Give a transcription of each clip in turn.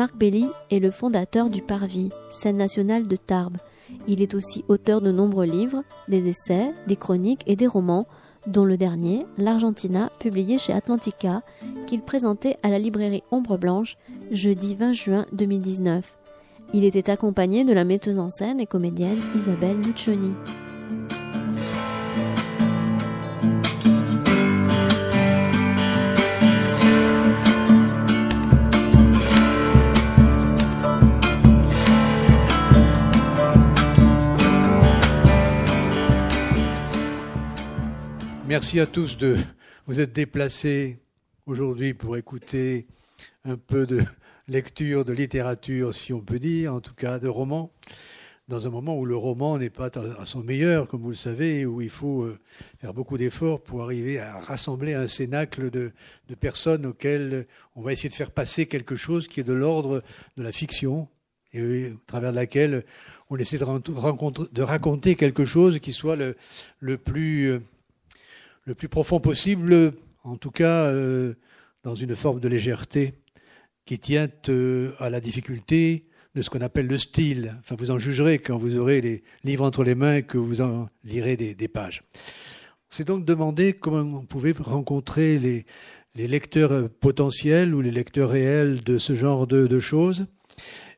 Marc Belly est le fondateur du Parvis, scène nationale de Tarbes. Il est aussi auteur de nombreux livres, des essais, des chroniques et des romans, dont le dernier, L'Argentina, publié chez Atlantica, qu'il présentait à la librairie Ombre Blanche jeudi 20 juin 2019. Il était accompagné de la metteuse en scène et comédienne Isabelle Lucioni. Merci à tous de vous être déplacés aujourd'hui pour écouter un peu de lecture, de littérature, si on peut dire, en tout cas de romans, dans un moment où le roman n'est pas à son meilleur, comme vous le savez, où il faut euh, faire beaucoup d'efforts pour arriver à rassembler un cénacle de, personnes auxquelles on va essayer de faire passer quelque chose qui est de l'ordre de la fiction, et au travers de laquelle on essaie de, de raconter quelque chose qui soit le, le plus euh, le plus profond possible, en tout cas euh, dans une forme de légèreté qui tient euh, à la difficulté de ce qu'on appelle le style. Enfin, vous en jugerez quand vous aurez les livres entre les mains et que vous en lirez des, pages. C'est donc demandé comment on pouvait rencontrer les, lecteurs potentiels ou les lecteurs réels de ce genre de, choses.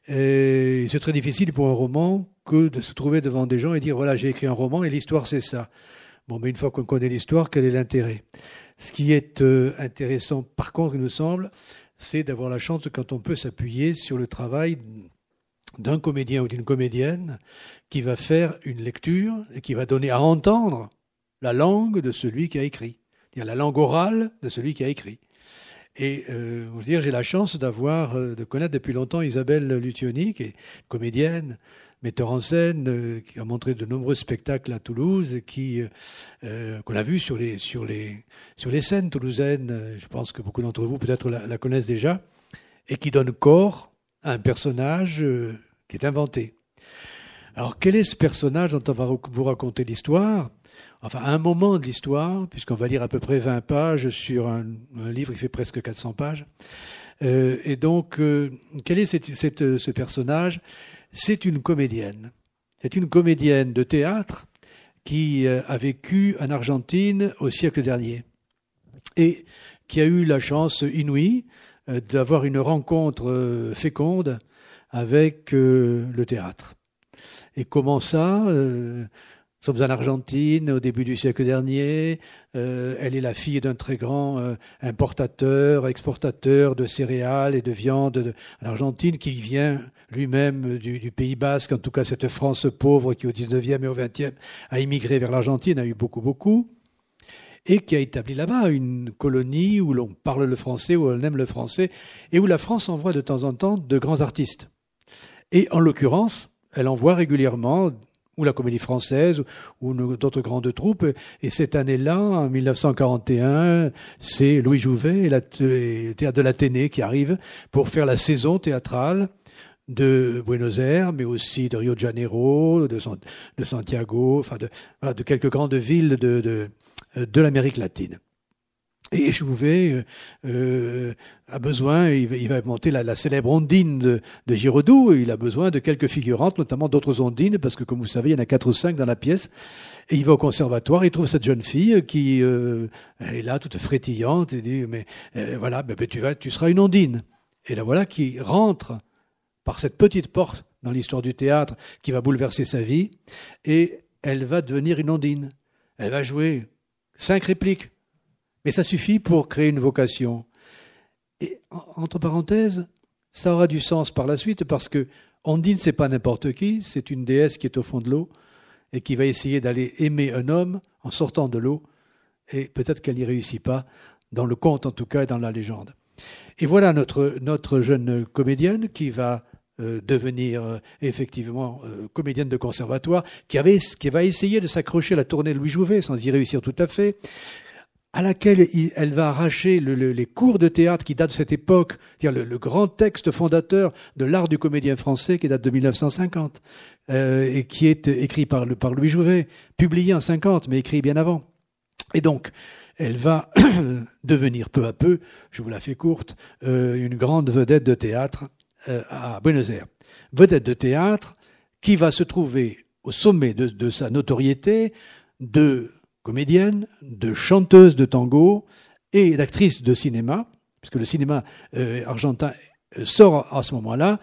c'est très difficile pour un roman que de se trouver devant des gens et dire voilà, j'ai écrit un roman et l'histoire c'est ça. Mais une fois qu'on connaît l'histoire, quel est l'intérêt? Ce qui est euh, intéressant, par contre, il nous semble, c'est d'avoir la chance quand on peut s'appuyer sur le travail d'un comédien ou d'une comédienne qui va faire une lecture et qui va donner à entendre la langue de celui qui a écrit, la langue orale de celui qui a écrit. Et euh, dire, j'ai la chance d'avoir, euh, de connaître depuis longtemps Isabelle Lucioni, qui est comédienne, metteur en scène, euh, qui a montré de nombreux spectacles à Toulouse, qui euh, euh, qu'on a vu sur les sur les sur les scènes toulousaines. Je pense que beaucoup d'entre vous peut-être la, connaissent déjà, et qui donne corps à un personnage qui est inventé. Alors quel est ce personnage dont on va vous raconter l'histoire? Enfin, un moment de l'histoire, puisqu'on va lire à peu près 20 pages sur un, livre qui fait presque 400 pages. et donc, quel est cette, cette, ce personnage? C'est une comédienne. C'est une comédienne de théâtre qui euh, a vécu en Argentine au siècle dernier et qui a eu la chance inouïe euh, d'avoir une rencontre euh, féconde avec le théâtre. Et comment ça nous sommes en Argentine au début du siècle dernier. Elle est la fille d'un très grand importateur, exportateur de céréales et de viande en Argentine qui vient lui-même du, du, Pays Basque, en tout cas cette France pauvre qui au 19e et au 20e a immigré vers l'Argentine, a eu beaucoup, beaucoup, et qui a établi là-bas une colonie où l'on parle le français, où on aime le français, et où la France envoie de temps en temps de grands artistes. Et en l'occurrence, elle envoie régulièrement ou la Comédie Française, ou d'autres grandes troupes. Et cette année-là, en 1941, c'est Louis Jouvet et, le théâtre de l'Athénée qui arrivent pour faire la saison théâtrale de Buenos Aires, mais aussi de Rio de Janeiro, de, Santiago, enfin de, de quelques grandes villes de, de l'Amérique latine. Et Jouvet euh, euh, a besoin, il va, monter la, célèbre ondine de, de Giraudoux, il a besoin de quelques figurantes, notamment d'autres ondines, parce que comme vous savez, il y en a quatre ou cinq dans la pièce. Et il va au conservatoire, il trouve cette jeune fille qui euh, est là, toute frétillante, et dit, mais euh, voilà, ben, tu, vas, tu seras une ondine. Et la voilà qui rentre par cette petite porte dans l'histoire du théâtre qui va bouleverser sa vie, et elle va devenir une ondine. Elle va jouer cinq répliques mais ça suffit pour créer une vocation. Et entre parenthèses, ça aura du sens par la suite parce que Ondine, c'est pas n'importe qui, c'est une déesse qui est au fond de l'eau et qui va essayer d'aller aimer un homme en sortant de l'eau. Et peut-être qu'elle n'y réussit pas, dans le conte en tout cas et dans la légende. Et voilà notre, notre jeune comédienne qui va devenir euh, effectivement euh, comédienne de conservatoire, qui, avait, qui va essayer de s'accrocher à la tournée de Louis Jouvet sans y réussir tout à fait, à laquelle elle va arracher les cours de théâtre qui datent de cette époque, dire le, grand texte fondateur de l'art du comédien français qui date de 1950 euh, et qui est écrit par, par Louis Jouvet, publié en 50 mais écrit bien avant. Et donc, elle va devenir peu à peu, je vous la fais courte, euh, une grande vedette de théâtre à Buenos Aires. Vedette de théâtre qui va se trouver au sommet de, sa notoriété de comédienne, de chanteuse de tango et d'actrice de cinéma, puisque le cinéma argentin sort à ce moment-là,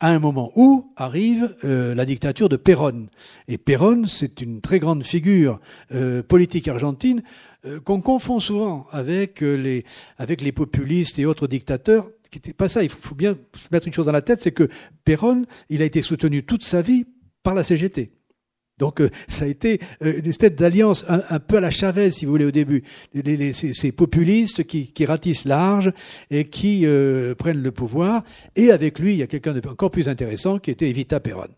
à un moment où arrive euh, la dictature de Perón. Et Perón, c'est une très grande figure euh, politique argentine euh, qu'on confond souvent avec les, avec les populistes et autres dictateurs. Qui n'était pas ça. Il faut, bien mettre une chose dans la tête, c'est que Perón, il a été soutenu toute sa vie par la CGT. Donc euh, ça a été euh, une espèce d'alliance un, peu à la Chavez, si vous voulez, au début. ces, populistes qui, ratissent large et qui euh, prennent le pouvoir. Et avec lui, il y a quelqu'un encore plus intéressant qui était Evita Perón.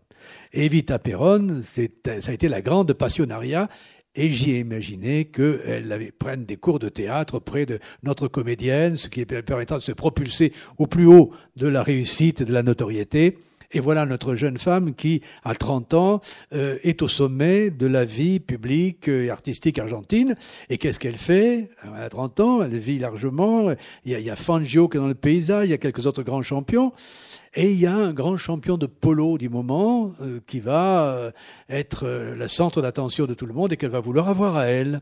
Evita Perón, ça a été la grande passionnariat. Et j'y ai imaginé qu'elle prenne des cours de théâtre auprès de notre comédienne, ce qui permettra de se propulser au plus haut de la réussite et de la notoriété. Et voilà notre jeune femme qui, à 30 ans, euh, est au sommet de la vie publique et artistique argentine. Et qu'est-ce qu'elle fait? A 30 ans, elle vit largement. Il y a Fangio qui est dans le paysage, il y a quelques autres grands champions. Et il y a un grand champion de polo du moment euh, qui va euh, être le centre d'attention de tout le monde et qu'elle va vouloir avoir à elle.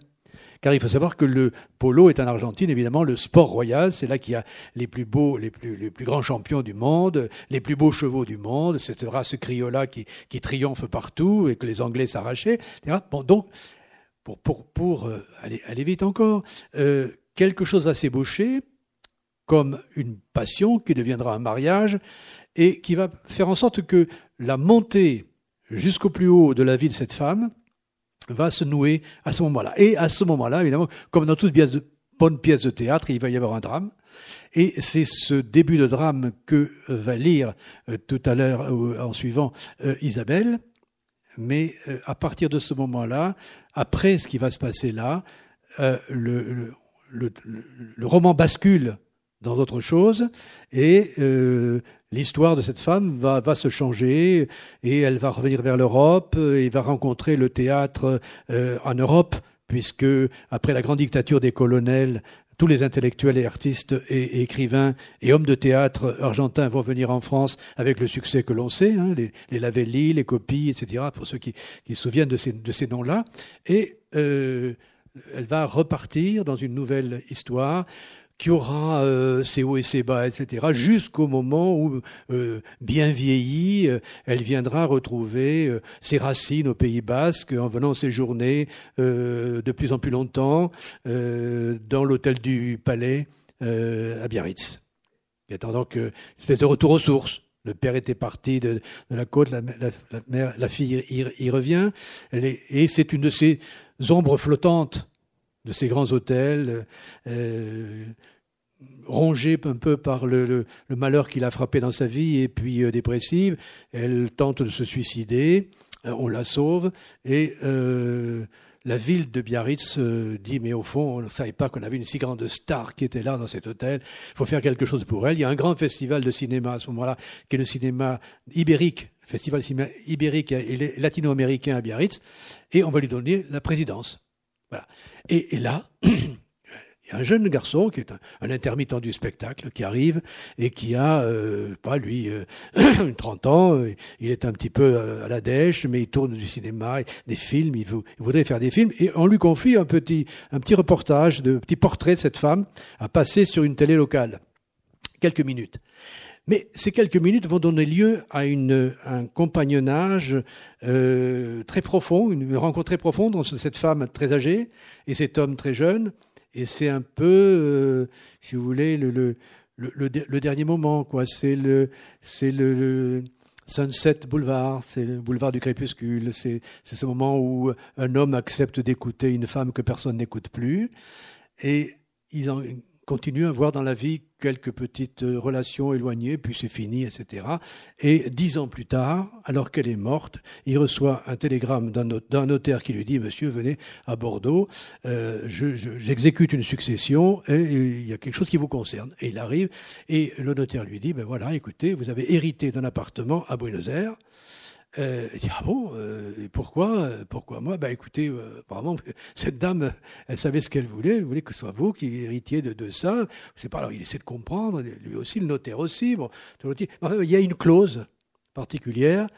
Car il faut savoir que le polo est en Argentine, évidemment, le sport royal. C'est là qu'il y a les plus beaux, les plus, les plus grands champions du monde, les plus beaux chevaux du monde, cette race criolla qui, qui triomphe partout et que les Anglais s'arrachaient. Bon, donc, pour, pour, pour euh, aller, aller, vite encore, euh, quelque chose va s'ébaucher comme une passion qui deviendra un mariage et qui va faire en sorte que la montée jusqu'au plus haut de la vie de cette femme va se nouer à ce moment-là. Et à ce moment-là, évidemment, comme dans toute bonne pièce de théâtre, il va y avoir un drame. Et c'est ce début de drame que va lire euh, tout à l'heure euh, en suivant euh, Isabelle. Mais à partir de ce moment-là, après ce qui va se passer là, le, roman bascule dans autre chose et l'histoire de cette femme va, va, se changer et elle va revenir vers l'Europe et va rencontrer le théâtre euh, en Europe, puisque après la grande dictature des colonels, tous les intellectuels et artistes et, écrivains et hommes de théâtre argentins vont venir en France avec le succès que l'on sait, hein, les, les Lavelli, les Copies, etc., pour ceux qui, qui se souviennent de ces, de ces noms-là. Et euh, elle va repartir dans une nouvelle histoire qui aura euh, ses hauts et ses bas, etc., jusqu'au moment où, euh, bien vieillie, euh, elle viendra retrouver ses racines au Pays Basque en venant séjourner de plus en plus longtemps dans l'hôtel du Palais à Biarritz. Il attend donc une espèce de retour aux sources. Le père était parti de, la côte, la, mère, la fille y, revient, elle est, et c'est une de ces ombres flottantes de ces grands hôtels, euh, rongée un peu par le, malheur qu'il a frappé dans sa vie et puis euh, dépressive. Elle tente de se suicider, euh, on la sauve et la ville de Biarritz dit mais au fond on ne savait pas qu'on avait une si grande star qui était là dans cet hôtel. Il faut faire quelque chose pour elle. Il y a un grand festival de cinéma à ce moment-là qui est le cinéma ibérique festival cinéma ibérique et latino-américain à Biarritz, et on va lui donner la présidence. Voilà. Et, là, il y a un jeune garçon qui est un, intermittent du spectacle qui arrive et qui a, euh, pas lui, 30 euh, ans, euh, il est un petit peu à la dèche, mais il tourne du cinéma, des films, il, voudrait faire des films, et on lui confie un petit, un petit reportage, de petit portrait de cette femme à passer sur une télé locale. Quelques minutes. Mais ces quelques minutes vont donner lieu à, une, un compagnonnage euh, très profond, une rencontre très profonde entre cette femme très âgée et cet homme très jeune. Et c'est un peu, euh, si vous voulez, le, le, le, dernier moment. quoi. C'est le, c'est le, Sunset Boulevard, c'est le boulevard du crépuscule. C'est, c'est ce moment où un homme accepte d'écouter une femme que personne n'écoute plus. Et ils en, continue à avoir dans la vie quelques petites euh, relations éloignées, puis c'est fini, etc. Et dix ans plus tard, alors qu'elle est morte, il reçoit un télégramme d'un notaire qui lui dit Monsieur, venez à Bordeaux, euh, j'exécute une succession et il y a quelque chose qui vous concerne. Et il arrive et le notaire lui dit Ben voilà, écoutez, vous avez hérité d'un appartement à Buenos Aires. Euh, il dit ah bon euh, pourquoi pourquoi moi? Bah écoutez apparemment cette dame elle savait ce qu'elle voulait elle voulait que ce soit vous qui héritiez de, ça. C'est pas alors il essaie de comprendre lui aussi le notaire aussi bon il y a une clause particulière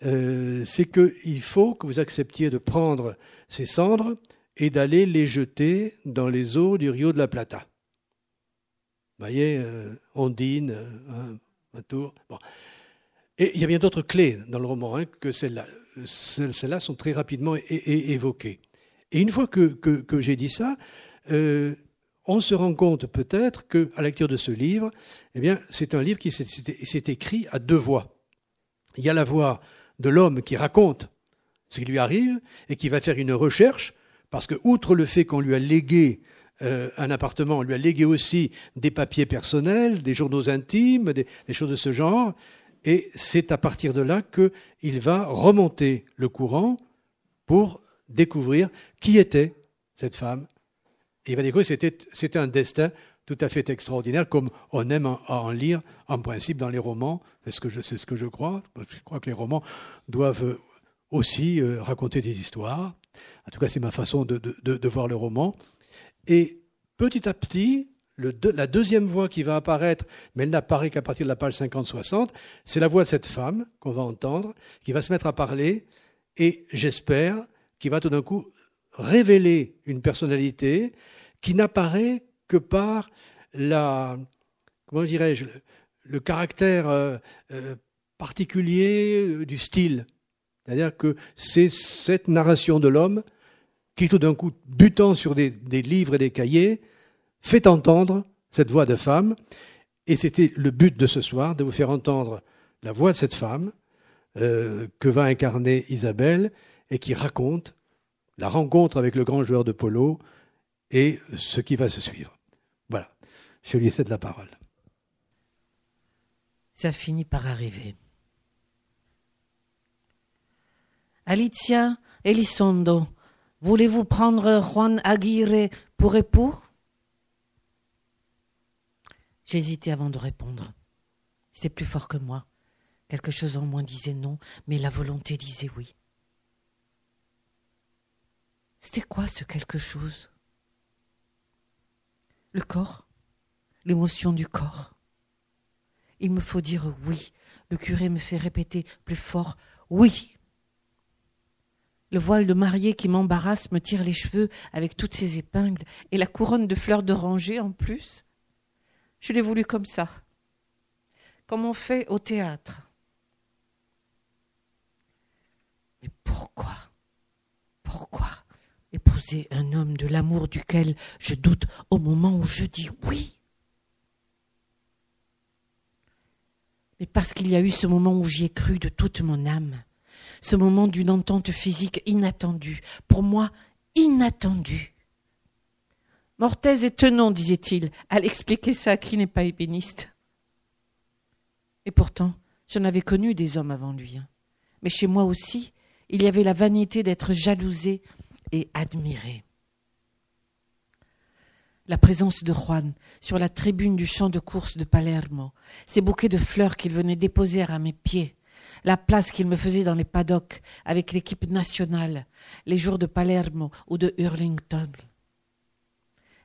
c'est que il faut que vous acceptiez de prendre ces cendres et d'aller les jeter dans les eaux du Rio de la Plata. Vous voyez Ondine un tour et il y a bien d'autres clés dans le roman hein, que celles-là. Celles-là sont très rapidement évoquées. Et une fois que, que, j'ai dit ça, euh, on se rend compte peut-être qu'à la lecture de ce livre, eh bien, c'est un livre qui s'est écrit à deux voix. Il y a la voix de l'homme qui raconte ce qui lui arrive et qui va faire une recherche, parce que, outre le fait qu'on lui a légué euh, un appartement, on lui a légué aussi des papiers personnels, des journaux intimes, des choses de ce genre, et c'est à partir de là qu'il va remonter le courant pour découvrir qui était cette femme. Et il va découvrir que c'était un destin tout à fait extraordinaire, comme on aime à en lire en principe dans les romans. C'est ce que je, crois. Je crois que les romans doivent aussi euh, raconter des histoires. En tout cas, c'est ma façon de, voir le roman. Et petit à petit, la deuxième voix qui va apparaître, mais elle n'apparaît qu'à partir de la page 50-60, c'est la voix de cette femme qu'on va entendre, qui va se mettre à parler, et j'espère qu'il va tout d'un coup révéler une personnalité qui n'apparaît que par la, comment dirais-je, le caractère euh, euh, particulier euh, du style. C'est-à-dire que c'est cette narration de l'homme qui, tout d'un coup, butant sur des livres et des cahiers, fait entendre cette voix de femme. Et c'était le but de ce soir, de vous faire entendre la voix de cette femme euh, que va incarner Isabelle et qui raconte la rencontre avec le grand joueur de polo et ce qui va se suivre. Voilà, je lui cède la parole. Ça finit par arriver. Alicia Elizondo, voulez-vous prendre Juan Aguirre pour époux? J'hésitais avant de répondre. C'était plus fort que moi. Quelque chose en moi disait non, mais la volonté disait oui. C'était quoi ce quelque chose? Le corps? L'émotion du corps? Il me faut dire oui. Le curé me fait répéter plus fort oui. Le voile de mariée qui m'embarrasse me tire les cheveux avec toutes ses épingles et la couronne de fleurs d'oranger en plus. Je l'ai voulu comme ça, comme on fait au théâtre. Mais pourquoi? Pourquoi épouser un homme de l'amour duquel je doute au moment où je dis oui? Mais parce qu'il y a eu ce moment où j'y ai cru de toute mon âme, ce moment d'une entente physique inattendue, pour moi inattendue. Mortaise et Tenon, disait-il, à expliquer ça qui n'est pas ébéniste. Et pourtant, j'en avais connu des hommes avant lui. Hein. Mais chez moi aussi, il y avait la vanité d'être jalousé et admiré. La présence de Juan sur la tribune du champ de course de Palermo, ces bouquets de fleurs qu'il venait déposer à mes pieds, la place qu'il me faisait dans les paddocks avec l'équipe nationale, les jours de Palermo ou de Hurlington,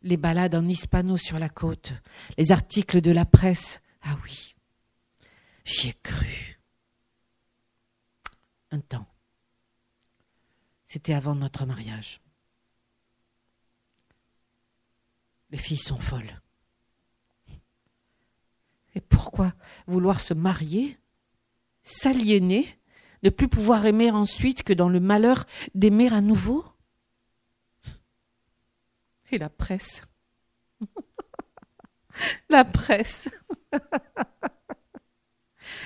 les balades en hispano sur la côte, les articles de la presse. Ah oui, j'y ai cru. Un temps. C'était avant notre mariage. Les filles sont folles. Et pourquoi vouloir se marier, s'aliéner, ne plus pouvoir aimer ensuite que dans le malheur d'aimer à nouveau? Et la presse. la presse.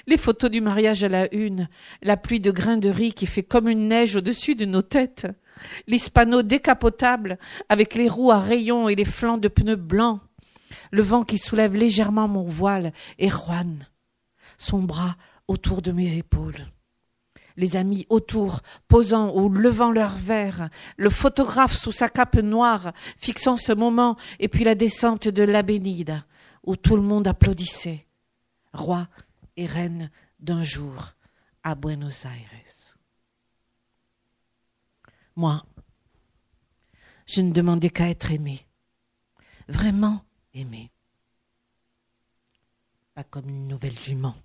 Les photos du mariage à la une, la pluie de grains de riz qui fait comme une neige au-dessus de nos têtes, l'hispano décapotable avec les roues à rayons et les flancs de pneus blancs, le vent qui soulève légèrement mon voile. Et Juan, son bras autour de mes épaules les amis autour, posant ou levant leurs verres, le photographe sous sa cape noire, fixant ce moment, et puis la descente de l'Abénide, où tout le monde applaudissait. Roi et reine d'un jour, à Buenos Aires. Moi, je ne demandais qu'à être aimé, vraiment aimé, pas comme une nouvelle jument,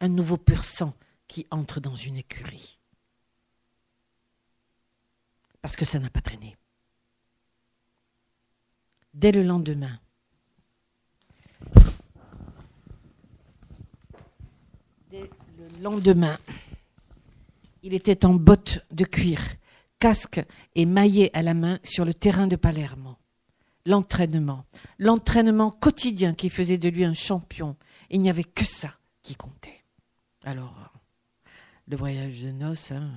un nouveau pur sang qui entre dans une écurie, parce que ça n'a pas traîné. Dès le lendemain, dès le lendemain, il était en bottes de cuir, casque et maillet à la main sur le terrain de Palermo. L'entraînement, l'entraînement quotidien qui faisait de lui un champion. Il n'y avait que ça qui comptait. Alors, le voyage de noces, hein,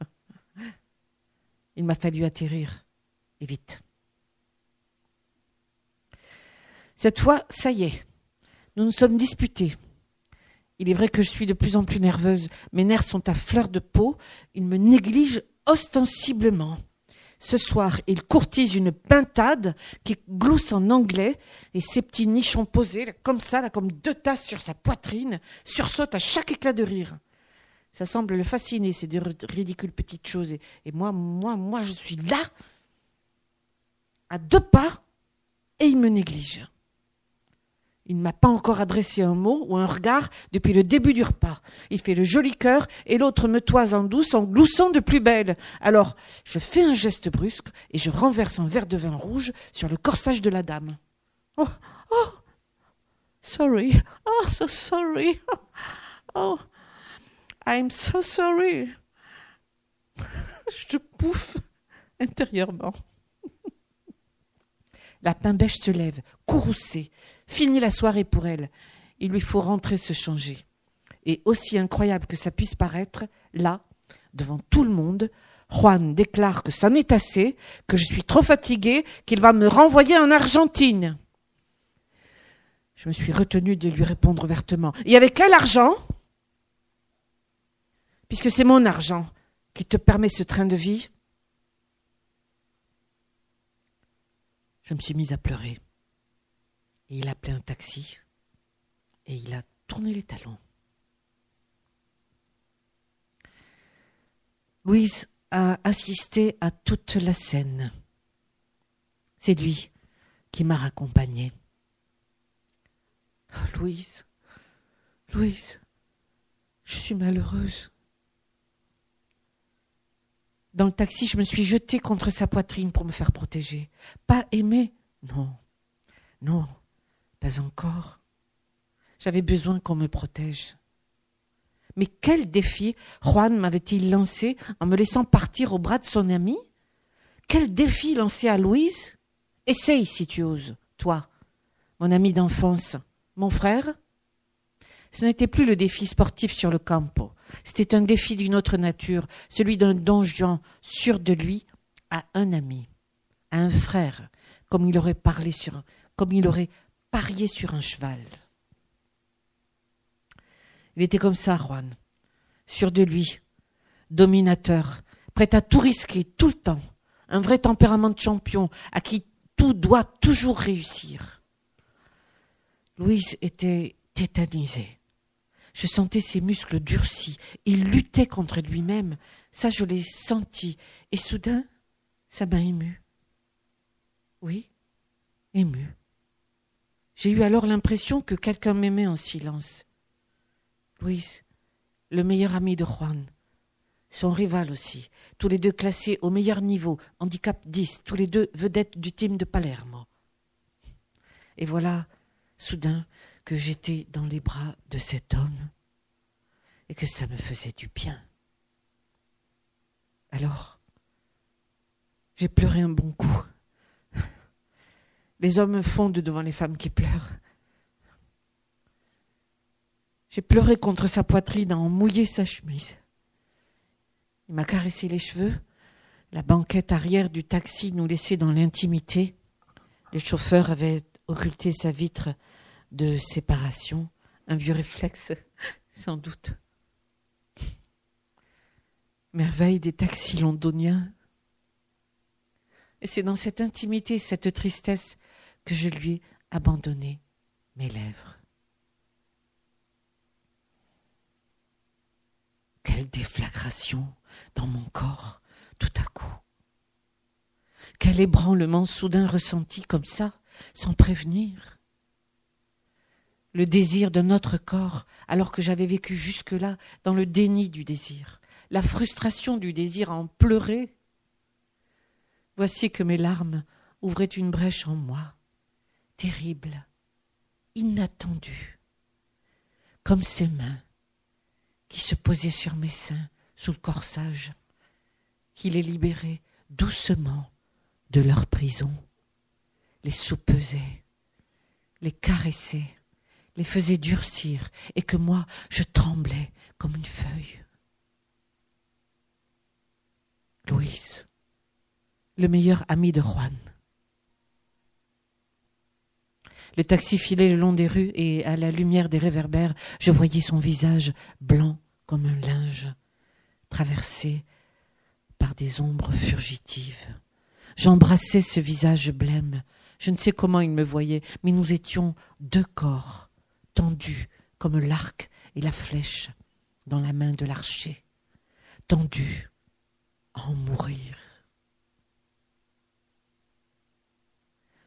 il m'a fallu atterrir, et vite. Cette fois, ça y est, nous nous sommes disputés. Il est vrai que je suis de plus en plus nerveuse. Mes nerfs sont à fleur de peau. Il me néglige ostensiblement. Ce soir, il courtise une pintade qui glousse en anglais et ses petits nichons posés, comme ça, comme deux tasses sur sa poitrine, sursautent à chaque éclat de rire. Ça semble le fasciner, ces deux ridicules petites choses. Et moi, moi, moi, je suis là, à deux pas, et il me néglige. Il ne m'a pas encore adressé un mot ou un regard depuis le début du repas. Il fait le joli cœur et l'autre me toise en douce en gloussant de plus belle. Alors, je fais un geste brusque et je renverse un verre de vin rouge sur le corsage de la dame. Oh, oh, sorry, oh, so sorry, oh, I'm so sorry. je pouffe intérieurement. La pain bêche se lève, courroucée, Fini la soirée pour elle. Il lui faut rentrer se changer. Et aussi incroyable que ça puisse paraître, là, devant tout le monde, Juan déclare que ça n'est assez, que je suis trop fatiguée, qu'il va me renvoyer en Argentine. Je me suis retenue de lui répondre vertement. Et avec quel argent? Puisque c'est mon argent qui te permet ce train de vie. Je me suis mise à pleurer il a appelé un taxi et il a tourné les talons. Louise a assisté à toute la scène. C'est lui qui m'a raccompagnée. Oh, Louise, Louise, je suis malheureuse. Dans le taxi, je me suis jetée contre sa poitrine pour me faire protéger. Pas aimer, non, non. Pas encore. J'avais besoin qu'on me protège. Mais quel défi Juan m'avait-il lancé en me laissant partir au bras de son ami? Quel défi lancé à Louise? Essaye si tu oses, toi, mon ami d'enfance, mon frère? Ce n'était plus le défi sportif sur le campo, c'était un défi d'une autre nature, celui d'un donjon sûr de lui à un ami, à un frère, comme il aurait parlé sur, comme il aurait parier sur un cheval. Il était comme ça, Juan, sûr de lui, dominateur, prêt à tout risquer tout le temps, un vrai tempérament de champion à qui tout doit toujours réussir. Louise était tétanisée. Je sentais ses muscles durcis. Il luttait contre lui-même. Ça, je l'ai senti. Et soudain, ça m'a ému. Oui, ému. J'ai eu alors l'impression que quelqu'un m'aimait en silence. Louise, le meilleur ami de Juan, son rival aussi, tous les deux classés au meilleur niveau, handicap 10, tous les deux vedettes du team de Palermo. Et voilà, soudain, que j'étais dans les bras de cet homme et que ça me faisait du bien. Alors, j'ai pleuré un bon coup. Les hommes fondent devant les femmes qui pleurent. J'ai pleuré contre sa poitrine en mouillé sa chemise. Il m'a caressé les cheveux. La banquette arrière du taxi nous laissait dans l'intimité. Le chauffeur avait occulté sa vitre de séparation, un vieux réflexe, sans doute. Merveille des taxis londoniens. Et c'est dans cette intimité, cette tristesse, que je lui ai abandonné mes lèvres. déflagration dans mon corps tout à coup. Quel ébranlement soudain ressenti comme ça, sans prévenir. Le désir de notre corps, alors que j'avais vécu jusque-là dans le déni du désir, la frustration du désir à en pleurer. Voici que mes larmes ouvraient une brèche en moi, terrible, inattendue, comme ces mains qui se posaient sur mes seins sous le corsage, qui les libéraient doucement de leur prison, les soupesaient, les caressaient, les faisait durcir, et que moi je tremblais comme une feuille. Louise, le meilleur ami de Juan. Le taxi filait le long des rues et à la lumière des réverbères, je voyais son visage blanc comme un linge, traversé par des ombres fugitives. J'embrassais ce visage blême. Je ne sais comment il me voyait, mais nous étions deux corps, tendus comme l'arc et la flèche dans la main de l'archer, tendus à en mourir.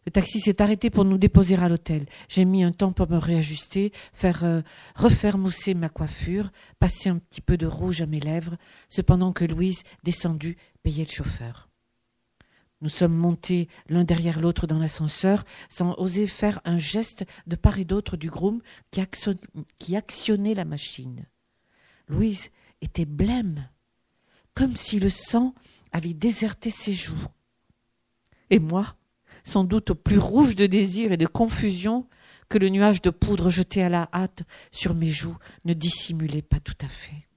Le taxi s'est arrêté pour nous déposer à l'hôtel. J'ai mis un temps pour me réajuster, faire euh, refaire mousser ma coiffure, passer un petit peu de rouge à mes lèvres, cependant que Louise, descendue, payait le chauffeur. Nous sommes montés l'un derrière l'autre dans l'ascenseur, sans oser faire un geste de part et d'autre du groom qui, qui actionnait la machine. Louise était blême, comme si le sang avait déserté ses joues. Et moi, sans doute plus rouge de désir et de confusion que le nuage de poudre jeté à la hâte sur mes joues ne dissimulait pas tout à fait.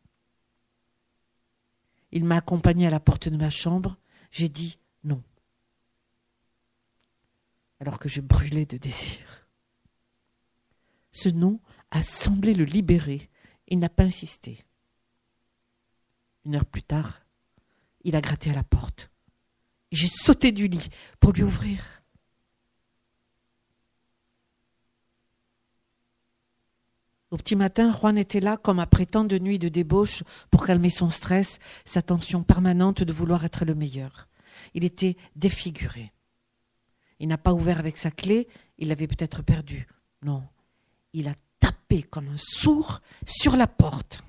Il m'a accompagné à la porte de ma chambre. J'ai dit non. Alors que je brûlais de désir. Ce non a semblé le libérer. Il n'a pas insisté. Une heure plus tard, il a gratté à la porte. J'ai sauté du lit pour lui ouvrir. Au petit matin, Juan était là comme après tant de nuits de débauche pour calmer son stress, sa tension permanente de vouloir être le meilleur. Il était défiguré. Il n'a pas ouvert avec sa clé, il l'avait peut-être perdu. Non, il a tapé comme un sourd sur la porte.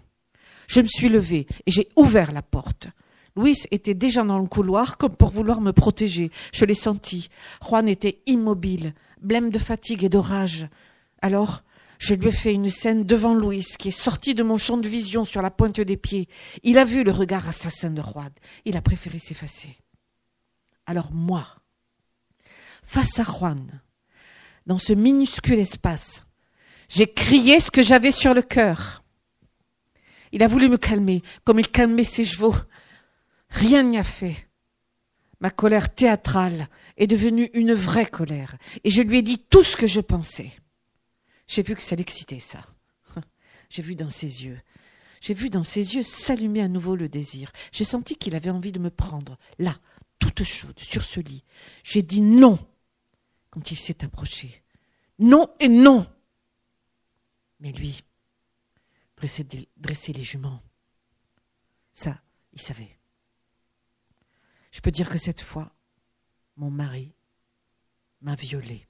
Je me suis levé et j'ai ouvert la porte. Louis était déjà dans le couloir comme pour vouloir me protéger. Je l'ai senti. Juan était immobile, blême de fatigue et de rage. Alors, je lui ai fait une scène devant Louis, qui est sorti de mon champ de vision sur la pointe des pieds. Il a vu le regard assassin de Juan. Il a préféré s'effacer. Alors moi, face à Juan, dans ce minuscule espace, j'ai crié ce que j'avais sur le cœur. Il a voulu me calmer, comme il calmait ses chevaux. Rien n'y a fait. Ma colère théâtrale est devenue une vraie colère, et je lui ai dit tout ce que je pensais. J'ai vu que ça l'excitait, ça. J'ai vu dans ses yeux. J'ai vu dans ses yeux s'allumer à nouveau le désir. J'ai senti qu'il avait envie de me prendre, là, toute chaude, sur ce lit. J'ai dit non quand il s'est approché. Non et non. Mais lui dressait les juments. Ça, il savait. Je peux dire que cette fois, mon mari m'a violée.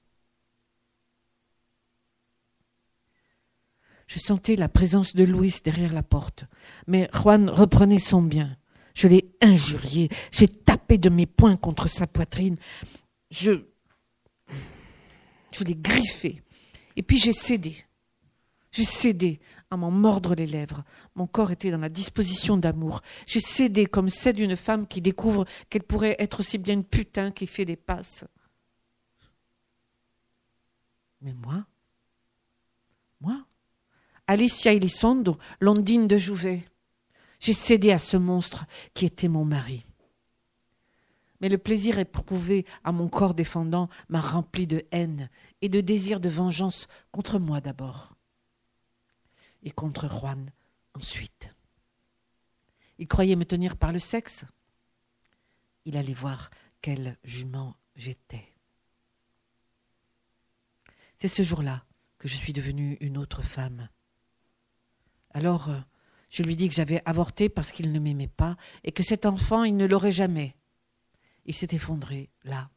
Je sentais la présence de Louis derrière la porte. Mais Juan reprenait son bien. Je l'ai injurié. J'ai tapé de mes poings contre sa poitrine. Je. Je l'ai griffé. Et puis j'ai cédé. J'ai cédé à m'en mordre les lèvres. Mon corps était dans la disposition d'amour. J'ai cédé comme cède une femme qui découvre qu'elle pourrait être aussi bien une putain qui fait des passes. Mais moi, moi, Alicia Elizondo, l'ondine de Jouvet. J'ai cédé à ce monstre qui était mon mari. Mais le plaisir éprouvé à mon corps défendant m'a rempli de haine et de désir de vengeance contre moi d'abord et contre Juan ensuite. Il croyait me tenir par le sexe. Il allait voir quel jument j'étais. C'est ce jour-là que je suis devenue une autre femme. Alors, euh, Je lui dis que j'avais avorté parce qu'il ne m'aimait pas et que cet enfant, il ne l'aurait jamais. Il s'est effondré là,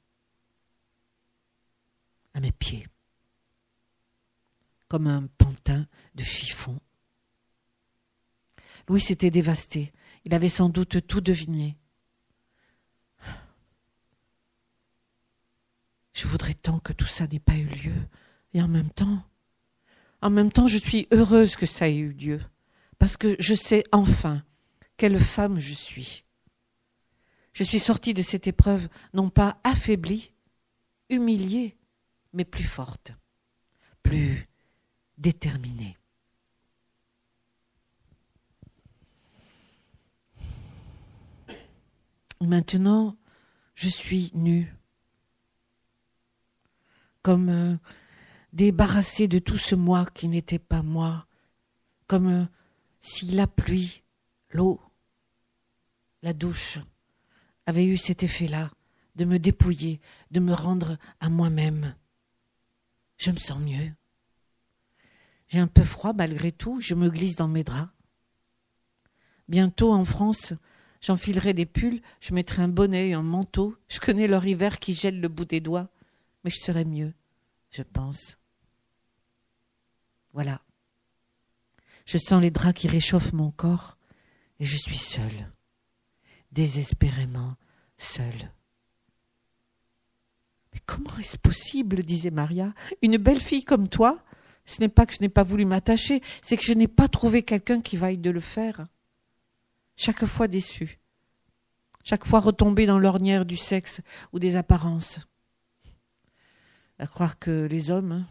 à mes pieds, comme un pantin de chiffon. Louis s'était dévasté. Il avait sans doute tout deviné. Je voudrais tant que tout ça n'ait pas eu lieu. Et en même temps, en même temps, je suis heureuse que ça ait eu lieu. Parce que je sais enfin quelle femme je suis. Je suis sortie de cette épreuve non pas affaiblie, humiliée, mais plus forte, plus déterminée. Maintenant, je suis nue, comme débarrassée de tout ce moi qui n'était pas moi, comme euh, si la pluie, l'eau, la douche avait eu cet effet-là de me dépouiller, de me rendre à moi-même. Je me sens mieux. J'ai un peu froid malgré tout, je me glisse dans mes draps. Bientôt en France, J'enfilerai des pulls, je mettrai un bonnet et un manteau. Je connais leur hiver qui gèle le bout des doigts, mais je serai mieux, je pense. Voilà. Je sens les draps qui réchauffent mon corps et je suis seule, désespérément seule. Mais comment est-ce possible disait Maria. Une belle fille comme toi? Ce n'est pas que je n'ai pas voulu m'attacher, c'est que je n'ai pas trouvé quelqu'un qui vaille de le faire chaque fois déçu, chaque fois retombé dans l'ornière du sexe ou des apparences. À croire que les hommes, hein,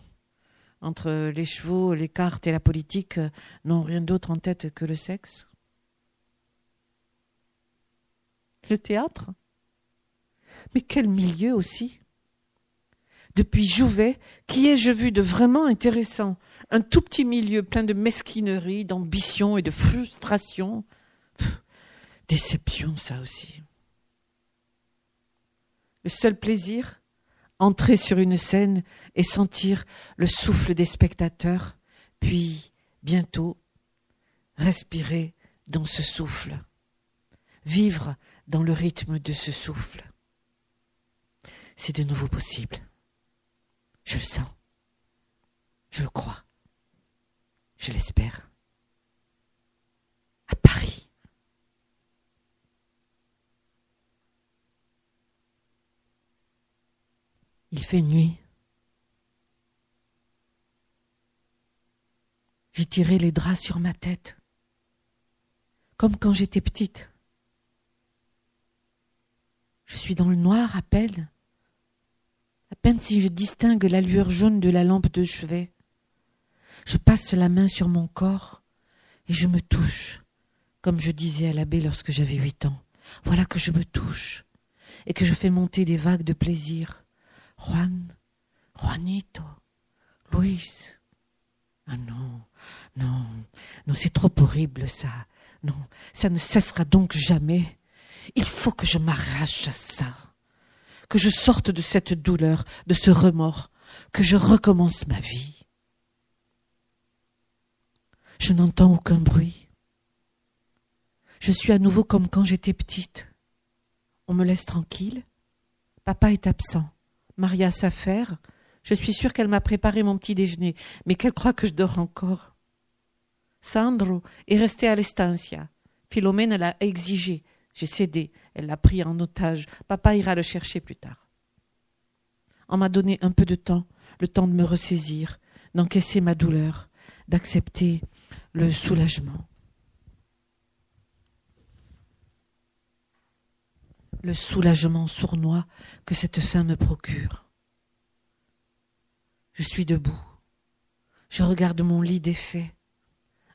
entre les chevaux, les cartes et la politique, n'ont rien d'autre en tête que le sexe. Le théâtre Mais quel milieu aussi Depuis Jouvet, qui ai-je vu de vraiment intéressant? Un tout petit milieu plein de mesquinerie, d'ambition et de frustration, Déception, ça aussi. Le seul plaisir, entrer sur une scène et sentir le souffle des spectateurs, puis, bientôt, respirer dans ce souffle, vivre dans le rythme de ce souffle. C'est de nouveau possible. Je le sens. Je le crois. Je l'espère. À Paris. Il fait nuit. J'ai tiré les draps sur ma tête, comme quand j'étais petite. Je suis dans le noir à peine, à peine si je distingue la lueur jaune de la lampe de chevet. Je passe la main sur mon corps et je me touche, comme je disais à l'abbé lorsque j'avais huit ans. Voilà que je me touche et que je fais monter des vagues de plaisir. Juan, Juanito, Luis. Ah non, non, non, c'est trop horrible ça. Non, ça ne cessera donc jamais. Il faut que je m'arrache à ça, que je sorte de cette douleur, de ce remords, que je recommence ma vie. Je n'entends aucun bruit. Je suis à nouveau comme quand j'étais petite. On me laisse tranquille. Papa est absent. Maria s'affaire. Je suis sûre qu'elle m'a préparé mon petit déjeuner, mais qu'elle croit que je dors encore. Sandro est resté à l'estancia. Philomène l'a exigé. J'ai cédé. Elle l'a pris en otage. Papa ira le chercher plus tard. On m'a donné un peu de temps, le temps de me ressaisir, d'encaisser ma douleur, d'accepter le soulagement. Le soulagement sournois que cette fin me procure. Je suis debout. Je regarde mon lit défait,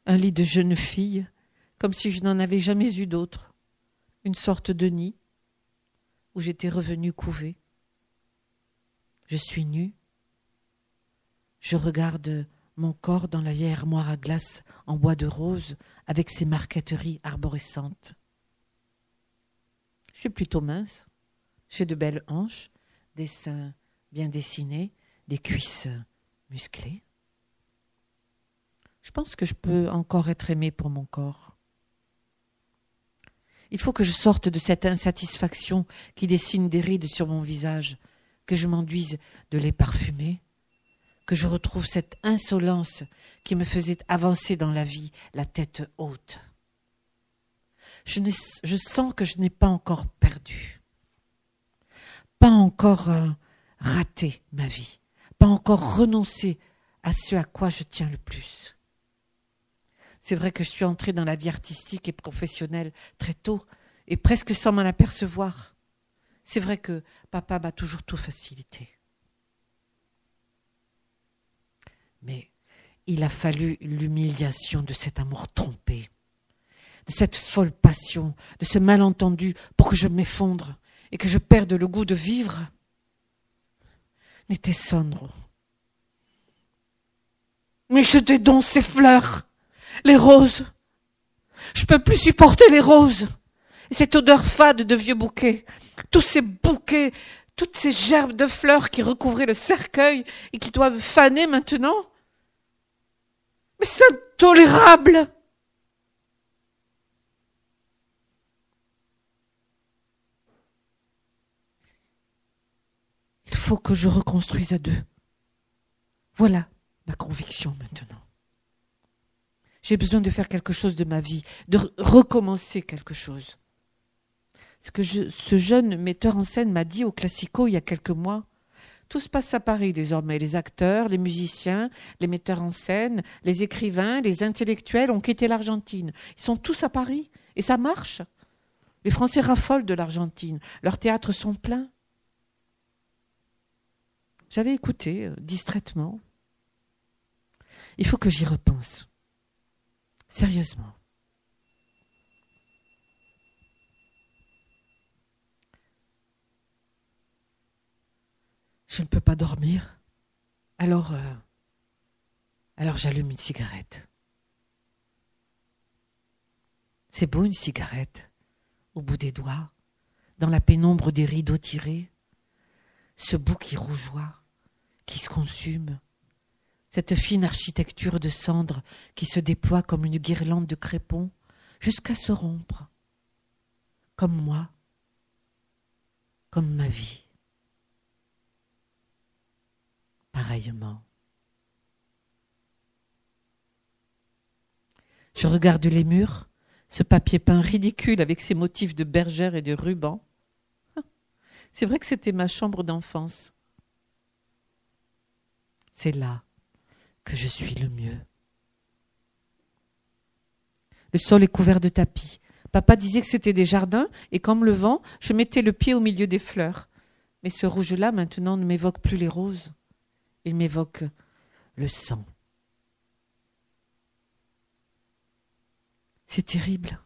un lit de jeune fille, comme si je n'en avais jamais eu d'autre, une sorte de nid où j'étais revenue couver. Je suis nue. Je regarde mon corps dans la vieille armoire à glace en bois de rose avec ses marqueteries arborescentes. Je suis plutôt mince. J'ai de belles hanches, des seins bien dessinés, des cuisses musclées. Je pense que je peux encore être aimée pour mon corps. Il faut que je sorte de cette insatisfaction qui dessine des rides sur mon visage, que je m'enduise de lait parfumé, que je retrouve cette insolence qui me faisait avancer dans la vie, la tête haute. Je, sens que je n'ai pas encore perdu, pas encore euh, raté ma vie, pas encore renoncé à ce à quoi je tiens le plus. C'est vrai que je suis entrée dans la vie artistique et professionnelle très tôt, et presque sans m'en apercevoir. C'est vrai que papa m'a toujours tout facilité. Mais il a fallu l'humiliation de cet amour trompé, de cette folle passion, de ce malentendu pour que je m'effondre et que je perde le goût de vivre. N'était Sandro. Mais jetez donc ces fleurs les roses. Je peux plus supporter les roses. cette odeur fade de vieux bouquets. Tous ces bouquets, toutes ces gerbes de fleurs qui recouvraient le cercueil et qui doivent faner maintenant. Mais c'est intolérable. Il faut que je reconstruise à deux. Voilà ma conviction maintenant. J'ai besoin de faire quelque chose de ma vie, de recommencer quelque chose. Ce que ce jeune metteur en scène m'a dit au Classico il y a quelques mois, tout se passe à Paris désormais. Les acteurs, les musiciens, les metteurs en scène, les écrivains, les intellectuels ont quitté l'Argentine. Ils sont tous à Paris et ça marche. Les Français raffolent de l'Argentine. Leurs théâtres sont pleins. J'avais écouté euh, distraitement. Il faut que j'y repense. Sérieusement. Je ne peux pas dormir. Alors, euh, alors j'allume une cigarette. C'est beau une cigarette, au bout des doigts, dans la pénombre des rideaux tirés, ce bout qui rougeoie, qui se consume, cette fine architecture de cendres qui se déploie comme une guirlande de crépons jusqu'à se rompre, comme moi, comme ma vie. Pareillement. Je regarde les murs, ce papier peint ridicule avec ses motifs de bergère et de ruban. C'est vrai que c'était ma chambre d'enfance. C'est là que je suis le mieux. Le sol est couvert de tapis. Papa disait que c'était des jardins, et comme le vent, je mettais le pied au milieu des fleurs. Mais ce rouge-là, maintenant, ne m'évoque plus les roses. Il m'évoque le sang. C'est terrible.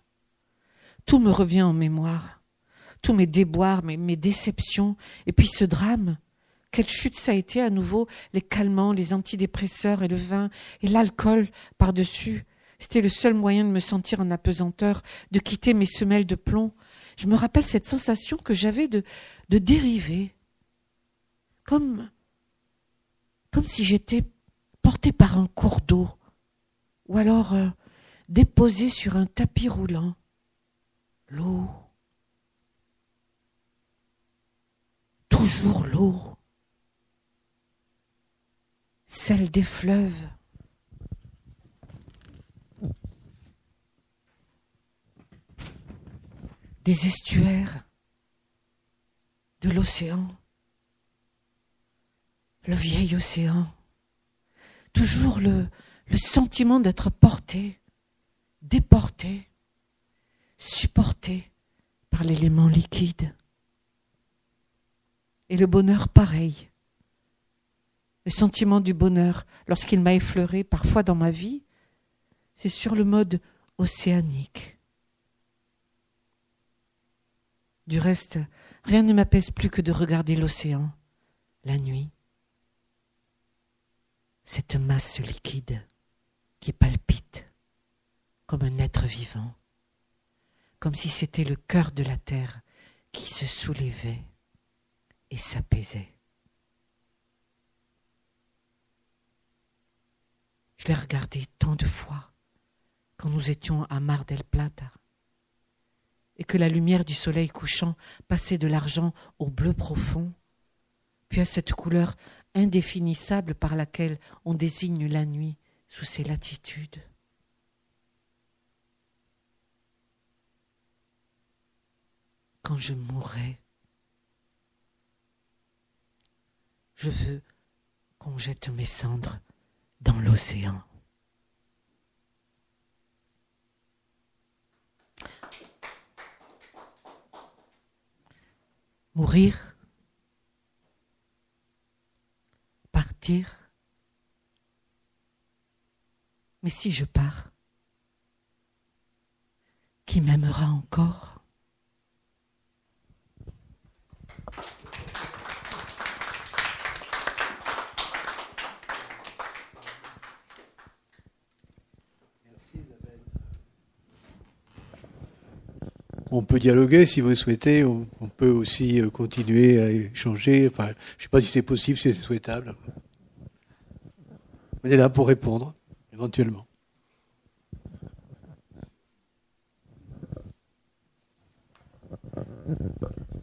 Tout me revient en mémoire. Tous mes déboires, mes, déceptions, et puis ce drame. Quelle chute ça a été à nouveau, les calmants, les antidépresseurs et le vin et l'alcool par-dessus. C'était le seul moyen de me sentir en apesanteur, de quitter mes semelles de plomb. Je me rappelle cette sensation que j'avais de, de dériver. Comme, comme si j'étais porté par un cours d'eau, ou alors euh, déposé sur un tapis roulant. L'eau. Toujours l'eau. celle des fleuves. des estuaires, de l'océan, le vieil océan, toujours le, sentiment d'être porté, déporté, supporté par l'élément liquide. Et le bonheur pareil, le sentiment du bonheur lorsqu'il m'a effleuré parfois dans ma vie, c'est sur le mode océanique. Du reste, rien ne m'apaise plus que de regarder l'océan, la nuit. Cette masse liquide qui palpite comme un être vivant, comme si c'était le cœur de la terre qui se soulevait et s'apaisait. Je l'ai regardé tant de fois quand nous étions à Mar del Plata. et que la lumière du soleil couchant passait de l'argent au bleu profond, puis à cette couleur indéfinissable par laquelle on désigne la nuit sous ses latitudes. Quand je mourrai, je veux qu'on jette mes cendres dans l'océan. Mourir, partir, mais si je pars, qui m'aimera encore? On peut dialoguer si vous souhaitez. On, peut aussi euh, continuer à échanger. Enfin, je ne sais pas si c'est possible, si c'est souhaitable. On est là pour répondre, éventuellement.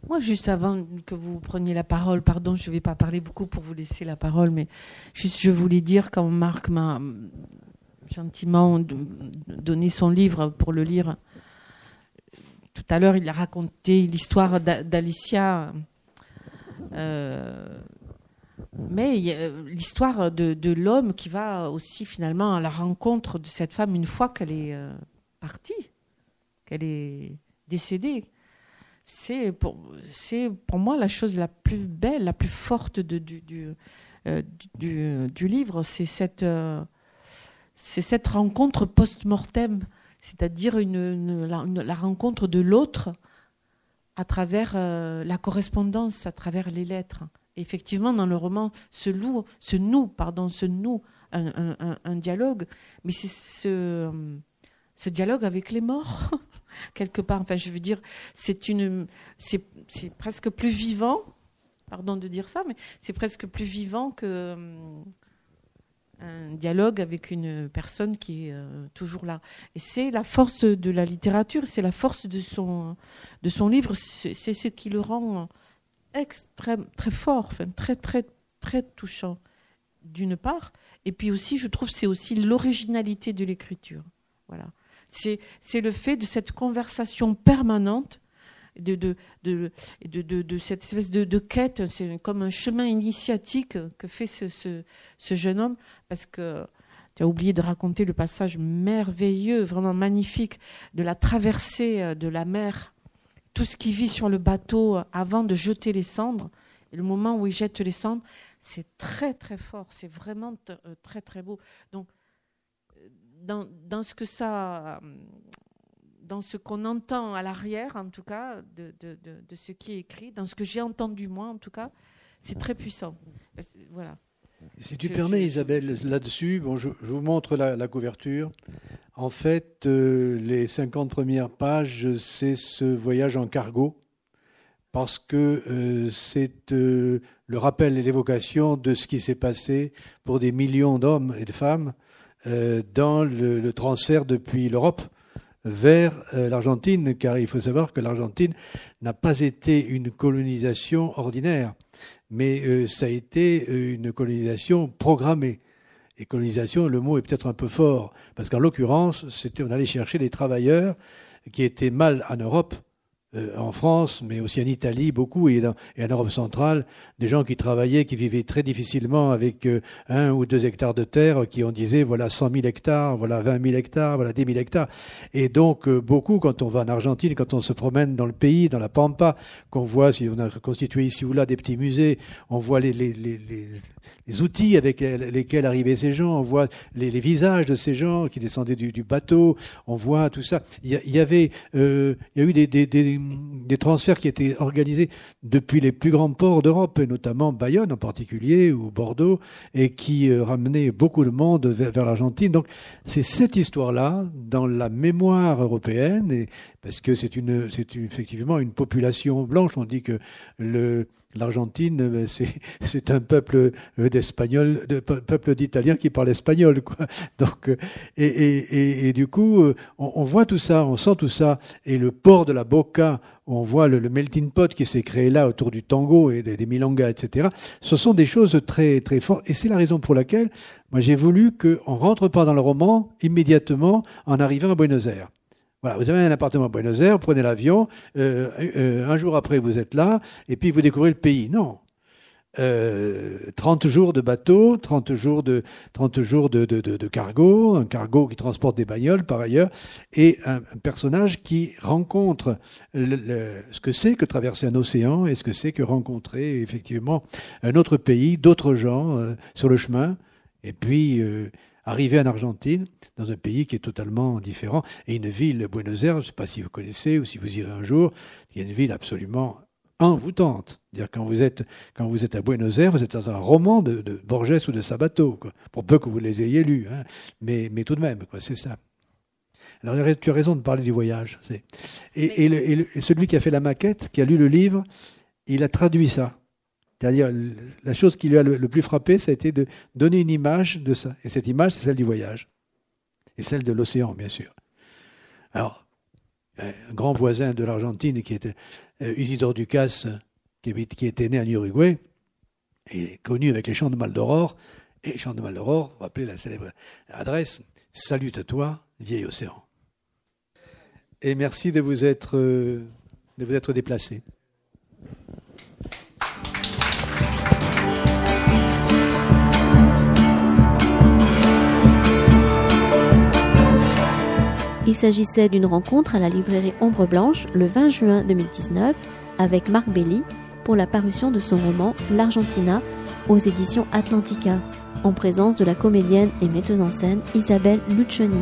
Moi, juste avant que vous preniez la parole, pardon, je ne vais pas parler beaucoup pour vous laisser la parole, mais juste je voulais dire quand Marc m'a gentiment donné son livre pour le lire, tout à l'heure, il a raconté l'histoire d'Alicia. Euh, mais l'histoire de, l'homme qui va aussi finalement à la rencontre de cette femme une fois qu'elle est euh, partie, qu'elle est décédée. C'est pour, moi la chose la plus belle, la plus forte du, euh, livre. C'est cette rencontre post-mortem c'est-à-dire la, rencontre de l'autre à travers euh, la correspondance, à travers les lettres. effectivement, dans le roman, ce, nous, pardon, ce nous, un, dialogue, mais c'est ce, dialogue avec les morts, quelque part. Enfin, je veux dire, c'est presque plus vivant, pardon de dire ça, mais c'est presque plus vivant que un dialogue avec une personne qui est euh, toujours là. Et c'est la force de la littérature, c'est la force de son, de son livre, c'est ce qui le rend extrême, très fort, enfin, très, très, très touchant, d'une part. Et puis aussi, je trouve, c'est aussi l'originalité de l'écriture. Voilà. C'est le fait de cette conversation permanente de, de, de, de, cette espèce de, quête. C'est comme un chemin initiatique que fait ce, ce, jeune homme, parce que tu as oublié de raconter le passage merveilleux, vraiment magnifique, de la traversée euh, de la mer, tout ce qui vit sur le bateau euh, avant de jeter les cendres, et le moment où il jette les cendres, c'est très très fort, c'est vraiment euh, très très beau. Donc, dans, dans ce que ça dans ce qu'on entend à l'arrière, en tout cas, de, de, ce qui est écrit, dans ce que j'ai entendu moi, en tout cas, c'est très puissant. Voilà. Si tu permets, Isabelle, là-dessus, bon, je, vous montre la, couverture. En fait, euh, les 50 premières pages, c'est ce voyage en cargo, parce que euh, c'est euh, le rappel et l'évocation de ce qui s'est passé pour des millions d'hommes et de femmes dans le transfert depuis l'Europe vers euh, l'Argentine, car il faut savoir que l'Argentine n'a pas été une colonisation ordinaire, mais euh, ça a été euh, une colonisation programmée. Et colonisation, le mot est peut-être un peu fort, parce qu'en l'occurrence, c'était on allait chercher des travailleurs qui étaient mal en Europe euh, en France, mais aussi en Italie, beaucoup, et, en Europe centrale, des gens qui travaillaient, qui vivaient très difficilement avec euh, un ou deux hectares de terre, qui ont disait voilà 100 000 hectares, voilà 20 000 hectares, voilà 10 000 hectares. Et donc, euh, beaucoup, quand on va en Argentine, quand on se promène dans le pays, dans la Pampa, qu'on voit, si on a constitué ici ou là des petits musées, on voit les outils avec lesquels arrivaient ces gens, on voit les, visages de ces gens qui descendaient du, bateau, on voit tout ça. Il y, avait, il y a eu des, des, des des transferts qui étaient organisés depuis les plus grands ports d'Europe, notamment Bayonne en particulier, ou Bordeaux, et qui euh, ramenaient beaucoup de monde vers, l'Argentine. Donc c'est cette histoire-là, dans la mémoire européenne, et parce que c'est une, c'est effectivement une population blanche. On dit que le, l'Argentine, ben, c'est, un peuple euh, d'Espagnols, de peuple d'Italiens qui parle espagnol, quoi. Donc, euh, et, et, et, du coup, euh, on, on, voit tout ça, on sent tout ça, et le port de la Boca, on voit le, le melting pot qui s'est créé là autour du tango et des, des milongas, etc. Ce sont des choses très très fortes, et c'est la raison pour laquelle moi j'ai voulu qu'on rentre pas dans le roman immédiatement en arrivant à Buenos Aires. Voilà, vous avez un appartement à Buenos Aires, prenez l'avion, euh, euh, un jour après vous êtes là, et puis vous découvrez le pays. Non. Euh, 30 jours de bateau, 30 jours de 30 jours de, de, de, cargo, un cargo qui transporte des bagnoles par ailleurs, et un, personnage qui rencontre ce que c'est que traverser un océan et ce que c'est que rencontrer effectivement un autre pays, d'autres gens euh, sur le chemin, et puis arriver en Argentine, dans un pays qui est totalement différent, et une ville, Buenos Aires, je ne sais pas si vous connaissez ou si vous irez un jour, il y a une ville absolument envoûtante. Dire quand vous êtes quand vous êtes à Buenos Aires, vous êtes dans un roman de, de Borges ou de Sabato, quoi, pour peu que vous les ayez lus, hein, mais mais tout de même, quoi, c'est ça. Alors tu as raison de parler du voyage. Et, et, le, et, le, et celui qui a fait la maquette, qui a lu le livre, il a traduit ça. C'est-à-dire, la chose qui lui a le, plus frappé, ça a été de donner une image de ça. Et cette image, c'est celle du voyage. Et celle de l'océan, bien sûr. Alors, un grand voisin de l'Argentine, qui était euh, Isidore Ducasse, qui, était né en Uruguay, et connu avec les chants de Maldoror. Et les chants de Maldoror, vous rappelez la célèbre adresse Salut à toi, vieil océan. Et merci de vous être, de vous être déplacé. Il s'agissait d'une rencontre à la librairie Ombre Blanche le 20 juin 2019 avec Marc Belli pour la parution de son roman L'Argentina aux éditions Atlantica, en présence de la comédienne et metteuse en scène Isabelle Lucioni.